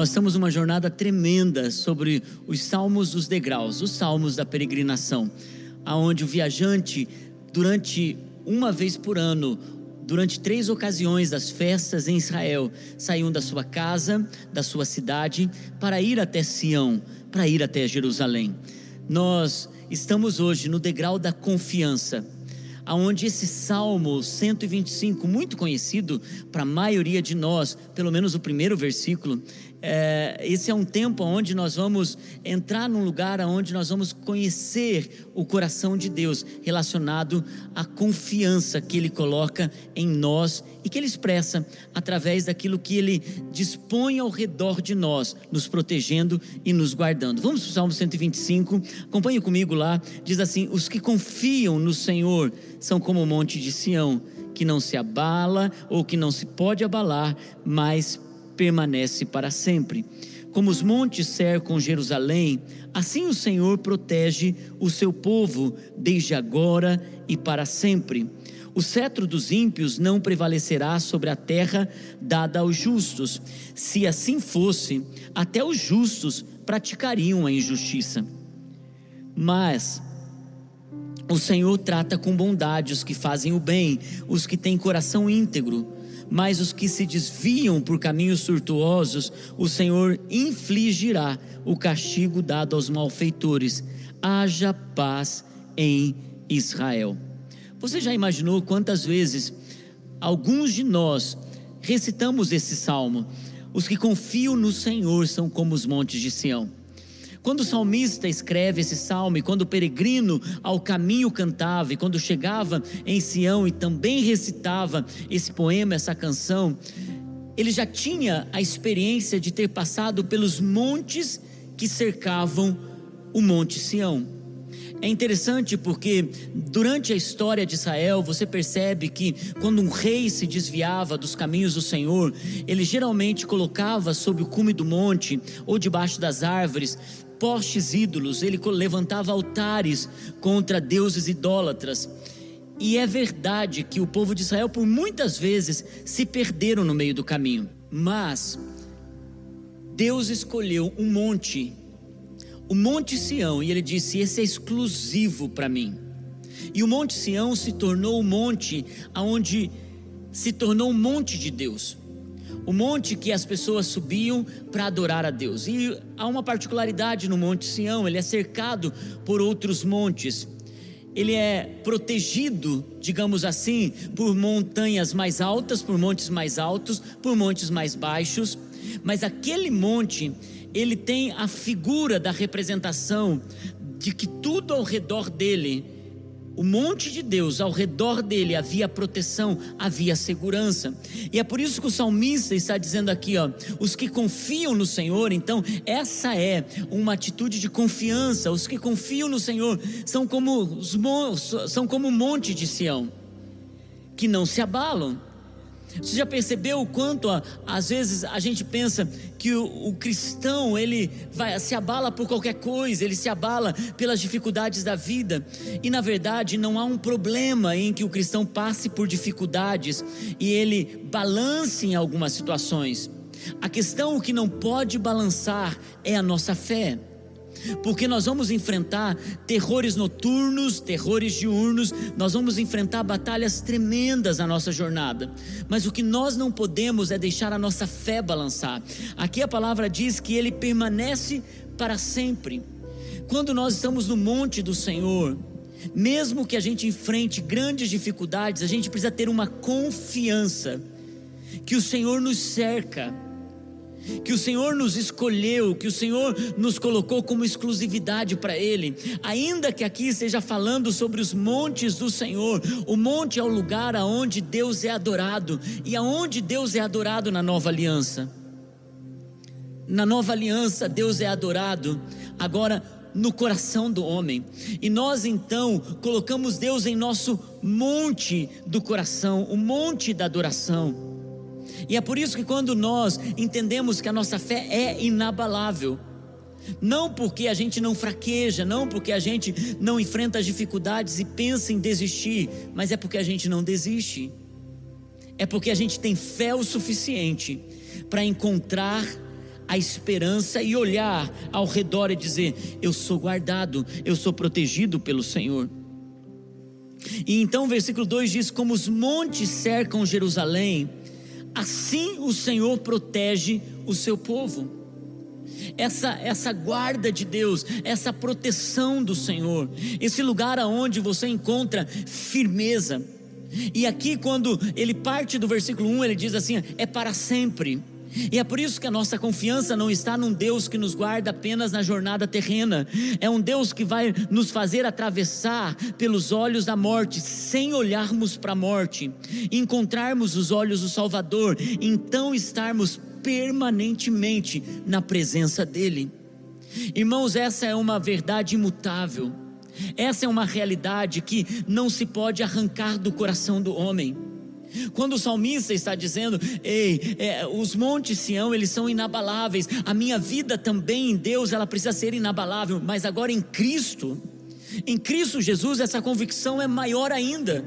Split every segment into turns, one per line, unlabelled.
Nós estamos numa jornada tremenda sobre os salmos dos degraus, os salmos da peregrinação, aonde o viajante durante uma vez por ano, durante três ocasiões das festas em Israel, saíam da sua casa, da sua cidade, para ir até Sião, para ir até Jerusalém. Nós estamos hoje no degrau da confiança, aonde esse Salmo 125, muito conhecido para a maioria de nós, pelo menos o primeiro versículo, é, esse é um tempo onde nós vamos entrar num lugar onde nós vamos conhecer o coração de Deus relacionado à confiança que Ele coloca em nós e que Ele expressa através daquilo que Ele dispõe ao redor de nós, nos protegendo e nos guardando. Vamos para o Salmo 125, acompanhe comigo lá. Diz assim: Os que confiam no Senhor são como o monte de Sião, que não se abala ou que não se pode abalar, mas permanece para sempre. Como os montes cercam Jerusalém, assim o Senhor protege o seu povo desde agora e para sempre. O cetro dos ímpios não prevalecerá sobre a terra dada aos justos. Se assim fosse, até os justos praticariam a injustiça. Mas o Senhor trata com bondade os que fazem o bem, os que têm coração íntegro mas os que se desviam por caminhos tortuosos, o Senhor infligirá o castigo dado aos malfeitores. Haja paz em Israel. Você já imaginou quantas vezes alguns de nós recitamos esse salmo? Os que confiam no Senhor são como os montes de Sião. Quando o salmista escreve esse salmo, e quando o peregrino ao caminho cantava, e quando chegava em Sião e também recitava esse poema, essa canção, ele já tinha a experiência de ter passado pelos montes que cercavam o Monte Sião. É interessante porque durante a história de Israel você percebe que quando um rei se desviava dos caminhos do Senhor, ele geralmente colocava sobre o cume do monte ou debaixo das árvores postes ídolos, ele levantava altares contra deuses idólatras. E é verdade que o povo de Israel, por muitas vezes, se perderam no meio do caminho. Mas Deus escolheu um monte, o Monte Sião, e ele disse: Esse é exclusivo para mim. E o Monte Sião se tornou o monte aonde se tornou um monte de Deus o monte que as pessoas subiam para adorar a Deus. E há uma particularidade no Monte Sião, ele é cercado por outros montes. Ele é protegido, digamos assim, por montanhas mais altas, por montes mais altos, por montes mais baixos, mas aquele monte, ele tem a figura da representação de que tudo ao redor dele o monte de Deus, ao redor dele havia proteção, havia segurança. E é por isso que o salmista está dizendo aqui, ó, os que confiam no Senhor, então essa é uma atitude de confiança. Os que confiam no Senhor são como os são como o monte de Sião, que não se abalam você já percebeu o quanto às vezes a gente pensa que o, o, cristão ele vai se abala por qualquer coisa, ele se abala pelas dificuldades da vida e na verdade não há um problema em que o cristão passe por dificuldades e ele balance em algumas situações. A questão que não pode balançar é a nossa fé porque nós vamos enfrentar terrores noturnos, terrores diurnos, nós vamos enfrentar batalhas tremendas na nossa jornada, mas o que nós não podemos é deixar a nossa fé balançar. Aqui a palavra diz que ele permanece para sempre. Quando nós estamos no monte do Senhor, mesmo que a gente enfrente grandes dificuldades, a gente precisa ter uma confiança que o Senhor nos cerca que o Senhor nos escolheu, que o Senhor nos colocou como exclusividade para Ele, ainda que aqui esteja falando sobre os montes do Senhor, o monte é o lugar aonde Deus é adorado, e aonde Deus é adorado na nova aliança. Na nova aliança, Deus é adorado, agora no coração do homem, e nós então colocamos Deus em nosso monte do coração, o monte da adoração. E é por isso que quando nós entendemos que a nossa fé é inabalável, não porque a gente não fraqueja, não porque a gente não enfrenta as dificuldades e pensa em desistir, mas é porque a gente não desiste. É porque a gente tem fé o suficiente para encontrar a esperança e olhar ao redor e dizer: Eu sou guardado, eu sou protegido pelo Senhor. E então o versículo 2 diz: Como os montes cercam Jerusalém, assim o Senhor protege o seu povo. Essa, essa guarda de Deus, essa proteção do Senhor, esse lugar aonde você encontra firmeza. E aqui, quando ele parte do versículo 1, ele diz assim: é para sempre. E é por isso que a nossa confiança não está num Deus que nos guarda apenas na jornada terrena, é um Deus que vai nos fazer atravessar pelos olhos da morte, sem olharmos para a morte, encontrarmos os olhos do Salvador, então estarmos permanentemente na presença dEle. Irmãos, essa é uma verdade imutável, essa é uma realidade que não se pode arrancar do coração do homem. Quando o salmista está dizendo, ei, é, os montes Sião, eles são inabaláveis, a minha vida também em Deus, ela precisa ser inabalável, mas agora em Cristo, em Cristo Jesus, essa convicção é maior ainda,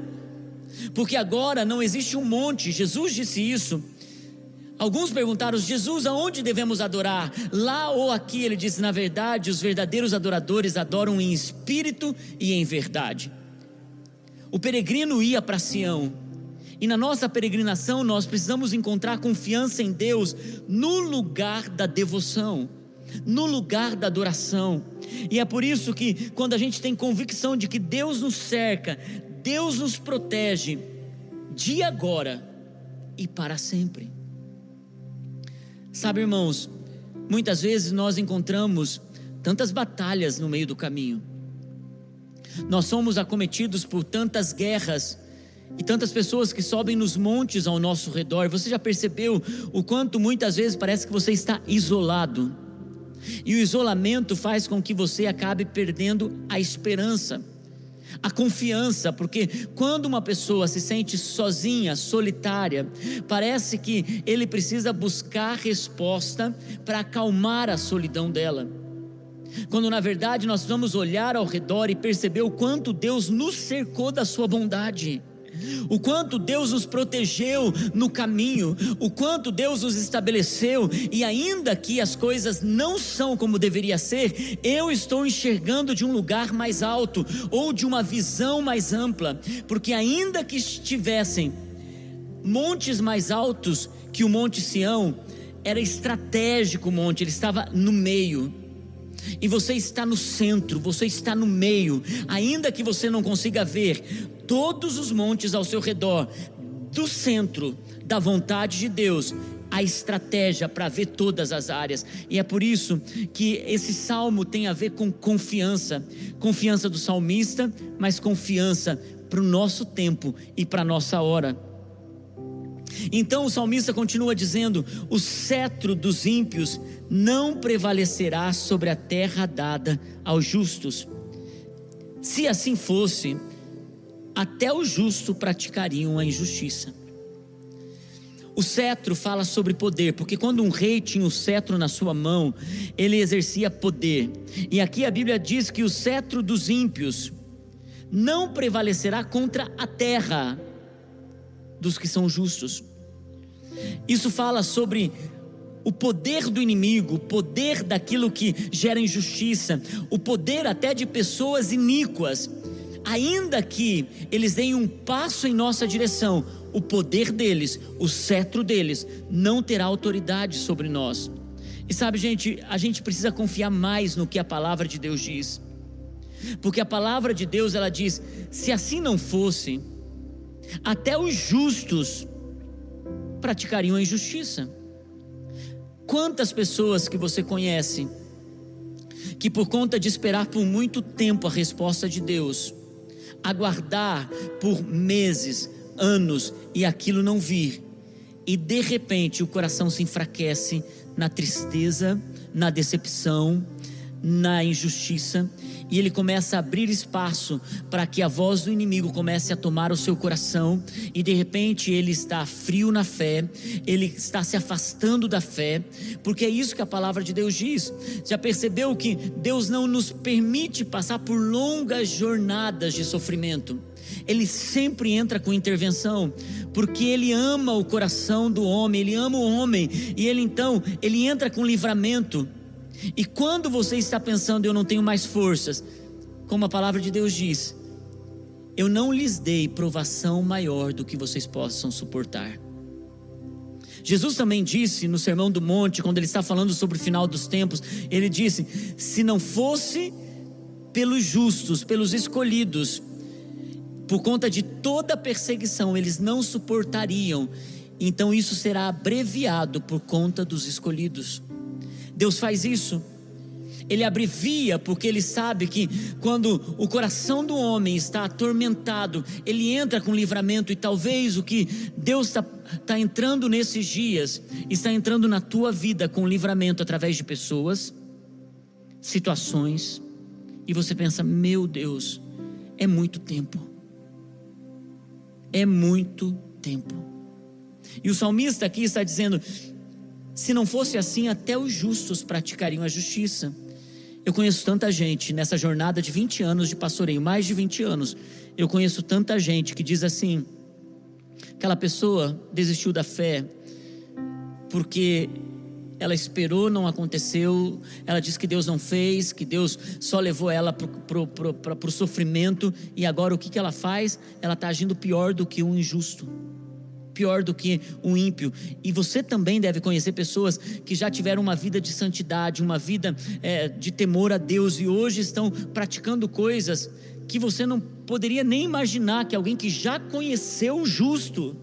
porque agora não existe um monte, Jesus disse isso. Alguns perguntaram, Jesus, aonde devemos adorar? Lá ou aqui? Ele disse, na verdade, os verdadeiros adoradores adoram em espírito e em verdade. O peregrino ia para Sião, e na nossa peregrinação nós precisamos encontrar confiança em Deus no lugar da devoção, no lugar da adoração. E é por isso que quando a gente tem convicção de que Deus nos cerca, Deus nos protege de agora e para sempre. Sabe, irmãos, muitas vezes nós encontramos tantas batalhas no meio do caminho. Nós somos acometidos por tantas guerras e tantas pessoas que sobem nos montes ao nosso redor. Você já percebeu o quanto muitas vezes parece que você está isolado? E o isolamento faz com que você acabe perdendo a esperança, a confiança, porque quando uma pessoa se sente sozinha, solitária, parece que ele precisa buscar resposta para acalmar a solidão dela. Quando na verdade nós vamos olhar ao redor e perceber o quanto Deus nos cercou da sua bondade o quanto Deus nos protegeu no caminho, o quanto Deus nos estabeleceu, e ainda que as coisas não são como deveria ser, eu estou enxergando de um lugar mais alto ou de uma visão mais ampla, porque ainda que estivessem montes mais altos que o Monte Sião, era estratégico o monte, ele estava no meio. E você está no centro, você está no meio, ainda que você não consiga ver todos os montes ao seu redor, do centro da vontade de Deus, a estratégia para ver todas as áreas. E é por isso que esse salmo tem a ver com confiança confiança do salmista, mas confiança para o nosso tempo e para a nossa hora. Então o salmista continua dizendo: O cetro dos ímpios não prevalecerá sobre a terra dada aos justos. Se assim fosse, até o justo praticariam a injustiça. O cetro fala sobre poder, porque quando um rei tinha o cetro na sua mão, ele exercia poder. E aqui a Bíblia diz que o cetro dos ímpios não prevalecerá contra a terra dos que são justos. Isso fala sobre o poder do inimigo, o poder daquilo que gera injustiça, o poder até de pessoas iníquas ainda que eles deem um passo em nossa direção, o poder deles, o cetro deles, não terá autoridade sobre nós. E sabe, gente, a gente precisa confiar mais no que a palavra de Deus diz. Porque a palavra de Deus, ela diz: se assim não fosse, até os justos praticariam a injustiça. Quantas pessoas que você conhece que por conta de esperar por muito tempo a resposta de Deus, aguardar por meses, anos e aquilo não vir, e de repente o coração se enfraquece na tristeza, na decepção, na injustiça e ele começa a abrir espaço para que a voz do inimigo comece a tomar o seu coração e de repente ele está frio na fé, ele está se afastando da fé, porque é isso que a palavra de Deus diz. Já percebeu que Deus não nos permite passar por longas jornadas de sofrimento? Ele sempre entra com intervenção, porque ele ama o coração do homem, ele ama o homem, e ele então, ele entra com livramento. E quando você está pensando, eu não tenho mais forças, como a palavra de Deus diz, eu não lhes dei provação maior do que vocês possam suportar. Jesus também disse no Sermão do Monte, quando ele está falando sobre o final dos tempos, ele disse: se não fosse pelos justos, pelos escolhidos, por conta de toda perseguição, eles não suportariam, então isso será abreviado por conta dos escolhidos. Deus faz isso. Ele abrevia porque ele sabe que quando o coração do homem está atormentado, ele entra com livramento e talvez o que Deus está tá entrando nesses dias, está entrando na tua vida com livramento através de pessoas, situações, e você pensa: meu Deus, é muito tempo. É muito tempo. E o salmista aqui está dizendo: se não fosse assim, até os justos praticariam a justiça. Eu conheço tanta gente nessa jornada de 20 anos de pastoreio, mais de 20 anos. Eu conheço tanta gente que diz assim: aquela pessoa desistiu da fé porque ela esperou, não aconteceu, ela disse que Deus não fez, que Deus só levou ela para o sofrimento, e agora o que, que ela faz? Ela está agindo pior do que um injusto pior do que um ímpio. E você também deve conhecer pessoas que já tiveram uma vida de santidade, uma vida é, de temor a Deus e hoje estão praticando coisas que você não poderia nem imaginar que alguém que já conheceu o justo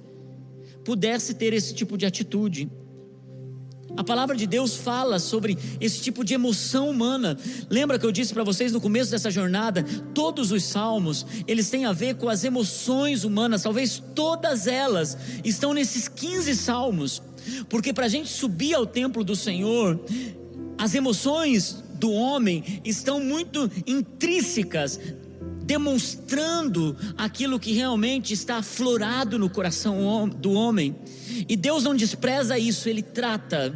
pudesse ter esse tipo de atitude. A palavra de Deus fala sobre esse tipo de emoção humana. Lembra que eu disse para vocês no começo dessa jornada, todos os salmos, eles têm a ver com as emoções humanas, talvez todas elas estão nesses 15 salmos. Porque para a gente subir ao templo do Senhor, as emoções do homem estão muito intrínsecas demonstrando aquilo que realmente está aflorado no coração do homem. E Deus não despreza isso, Ele trata.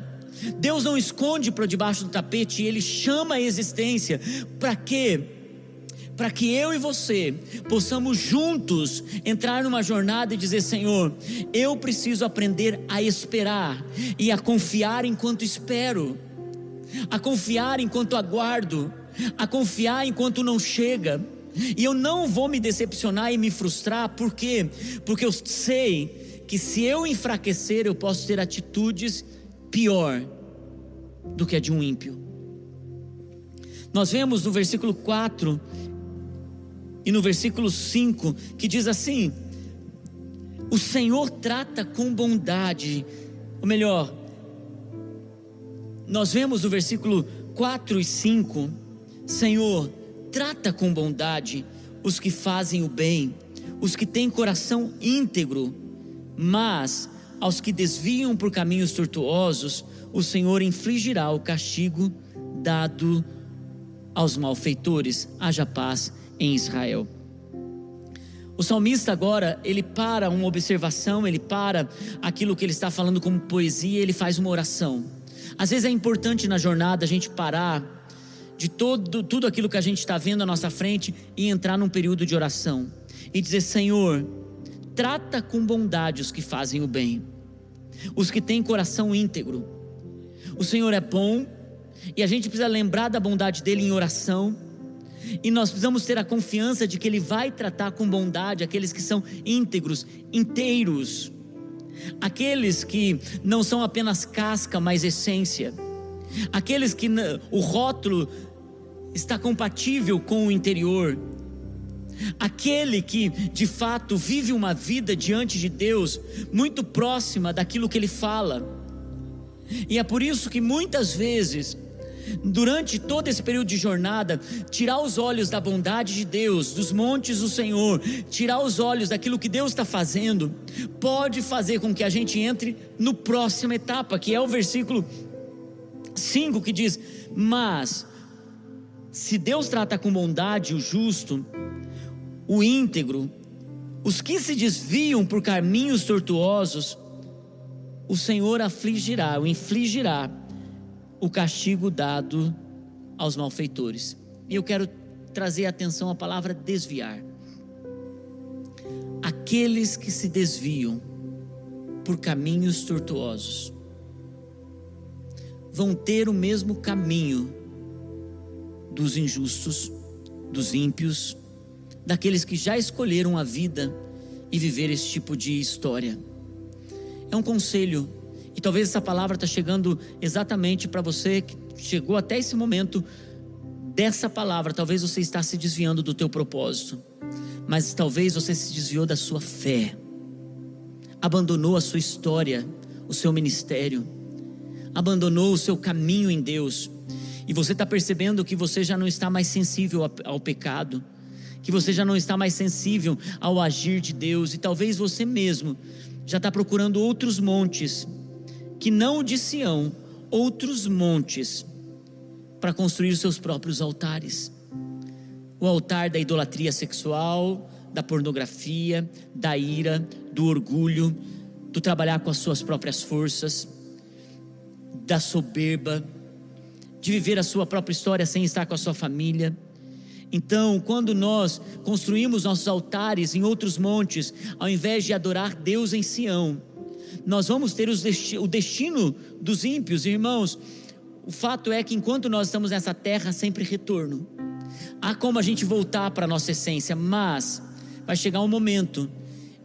Deus não esconde para debaixo do tapete, Ele chama a existência. Para quê? Para que eu e você possamos juntos entrar numa jornada e dizer: Senhor, eu preciso aprender a esperar e a confiar enquanto espero, a confiar enquanto aguardo, a confiar enquanto não chega e eu não vou me decepcionar e me frustrar, por quê? Porque eu sei que se eu enfraquecer, eu posso ter atitudes pior do que a de um ímpio. Nós vemos no versículo 4 e no versículo 5 que diz assim: O Senhor trata com bondade, ou melhor, nós vemos no versículo 4 e 5, Senhor, trata com bondade os que fazem o bem, os que têm coração íntegro, mas aos que desviam por caminhos tortuosos, o Senhor infligirá o castigo dado aos malfeitores. Haja paz em Israel. O salmista agora, ele para uma observação, ele para aquilo que ele está falando como poesia, ele faz uma oração. Às vezes é importante na jornada a gente parar de todo, tudo aquilo que a gente está vendo à nossa frente e entrar num período de oração e dizer: Senhor, trata com bondade os que fazem o bem, os que têm coração íntegro. O Senhor é bom e a gente precisa lembrar da bondade dele em oração. E nós precisamos ter a confiança de que Ele vai tratar com bondade aqueles que são íntegros, inteiros, aqueles que não são apenas casca, mas essência aqueles que o rótulo está compatível com o interior, aquele que de fato vive uma vida diante de Deus muito próxima daquilo que ele fala. E é por isso que muitas vezes, durante todo esse período de jornada, tirar os olhos da bondade de Deus, dos montes do Senhor, tirar os olhos daquilo que Deus está fazendo, pode fazer com que a gente entre no próxima etapa, que é o versículo 5 que diz: Mas se Deus trata com bondade o justo, o íntegro, os que se desviam por caminhos tortuosos, o Senhor afligirá, o infligirá o castigo dado aos malfeitores. E eu quero trazer atenção à palavra desviar. Aqueles que se desviam por caminhos tortuosos vão ter o mesmo caminho dos injustos, dos ímpios, daqueles que já escolheram a vida e viver esse tipo de história. É um conselho, e talvez essa palavra está chegando exatamente para você que chegou até esse momento dessa palavra. Talvez você está se desviando do teu propósito, mas talvez você se desviou da sua fé, abandonou a sua história, o seu ministério, abandonou o seu caminho em Deus. E você está percebendo que você já não está mais sensível ao pecado, que você já não está mais sensível ao agir de Deus, e talvez você mesmo já está procurando outros montes, que não o de Sião, outros montes, para construir os seus próprios altares. O altar da idolatria sexual, da pornografia, da ira, do orgulho, do trabalhar com as suas próprias forças, da soberba, de viver a sua própria história sem estar com a sua família. Então, quando nós construímos nossos altares em outros montes, ao invés de adorar Deus em Sião, nós vamos ter o destino dos ímpios, irmãos. O fato é que enquanto nós estamos nessa terra, sempre retorno. Há como a gente voltar para a nossa essência, mas vai chegar um momento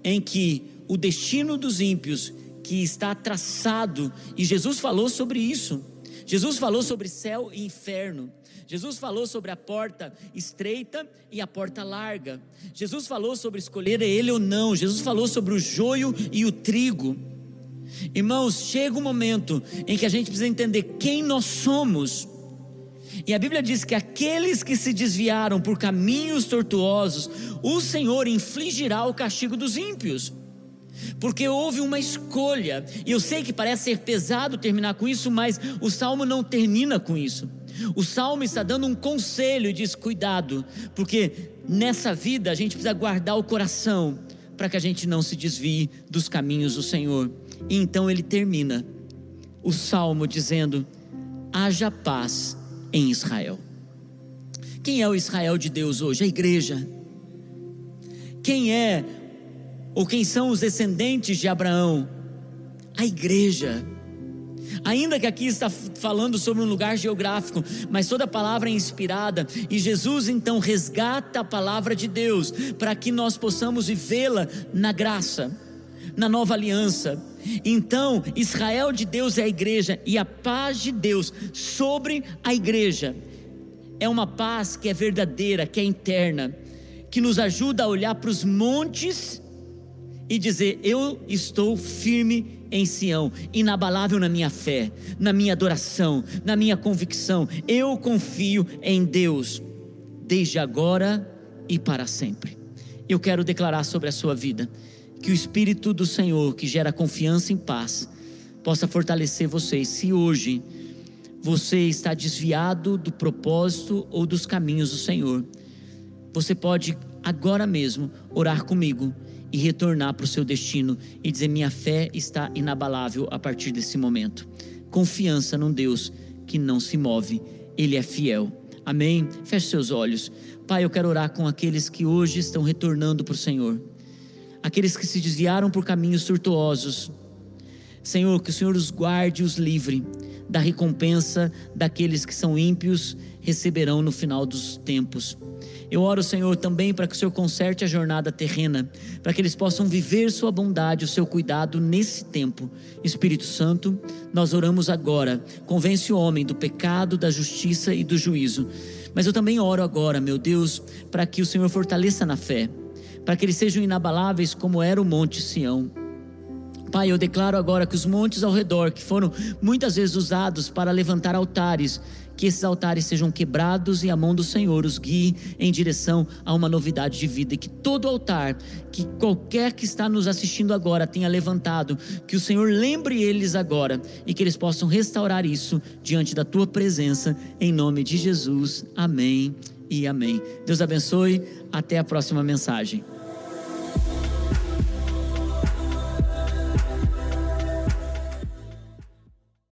em que o destino dos ímpios, que está traçado, e Jesus falou sobre isso, Jesus falou sobre céu e inferno. Jesus falou sobre a porta estreita e a porta larga. Jesus falou sobre escolher ele ou não. Jesus falou sobre o joio e o trigo. Irmãos, chega um momento em que a gente precisa entender quem nós somos. E a Bíblia diz que aqueles que se desviaram por caminhos tortuosos, o Senhor infligirá o castigo dos ímpios porque houve uma escolha, e eu sei que parece ser pesado terminar com isso, mas o salmo não termina com isso. O salmo está dando um conselho e diz: cuidado, porque nessa vida a gente precisa guardar o coração para que a gente não se desvie dos caminhos do Senhor. E então ele termina o salmo dizendo: haja paz em Israel. Quem é o Israel de Deus hoje? A igreja. Quem é ou quem são os descendentes de Abraão? A igreja. Ainda que aqui está falando sobre um lugar geográfico, mas toda a palavra é inspirada e Jesus então resgata a palavra de Deus para que nós possamos vivê-la na graça, na nova aliança. Então, Israel de Deus é a igreja e a paz de Deus sobre a igreja é uma paz que é verdadeira, que é interna, que nos ajuda a olhar para os montes e dizer: Eu estou firme em Sião, inabalável na minha fé, na minha adoração, na minha convicção. Eu confio em Deus, desde agora e para sempre. Eu quero declarar sobre a sua vida que o Espírito do Senhor, que gera confiança e paz, possa fortalecer vocês. Se hoje você está desviado do propósito ou dos caminhos do Senhor, você pode agora mesmo orar comigo e retornar para o seu destino e dizer: Minha fé está inabalável a partir desse momento. Confiança num Deus que não se move, Ele é fiel. Amém? Feche seus olhos. Pai, eu quero orar com aqueles que hoje estão retornando para o Senhor, aqueles que se desviaram por caminhos tortuosos. Senhor, que o Senhor os guarde e os livre da recompensa daqueles que são ímpios, receberão no final dos tempos. Eu oro, Senhor, também para que o Senhor conserte a jornada terrena, para que eles possam viver Sua bondade, o seu cuidado nesse tempo. Espírito Santo, nós oramos agora. Convence o homem do pecado, da justiça e do juízo. Mas eu também oro agora, meu Deus, para que o Senhor fortaleça na fé, para que eles sejam inabaláveis como era o Monte Sião. Pai, eu declaro agora que os montes ao redor, que foram muitas vezes usados para levantar altares, que esses altares sejam quebrados e a mão do Senhor os guie em direção a uma novidade de vida e que todo altar, que qualquer que está nos assistindo agora tenha levantado, que o Senhor lembre eles agora e que eles possam restaurar isso diante da tua presença, em nome de Jesus. Amém e amém. Deus abençoe. Até a próxima mensagem.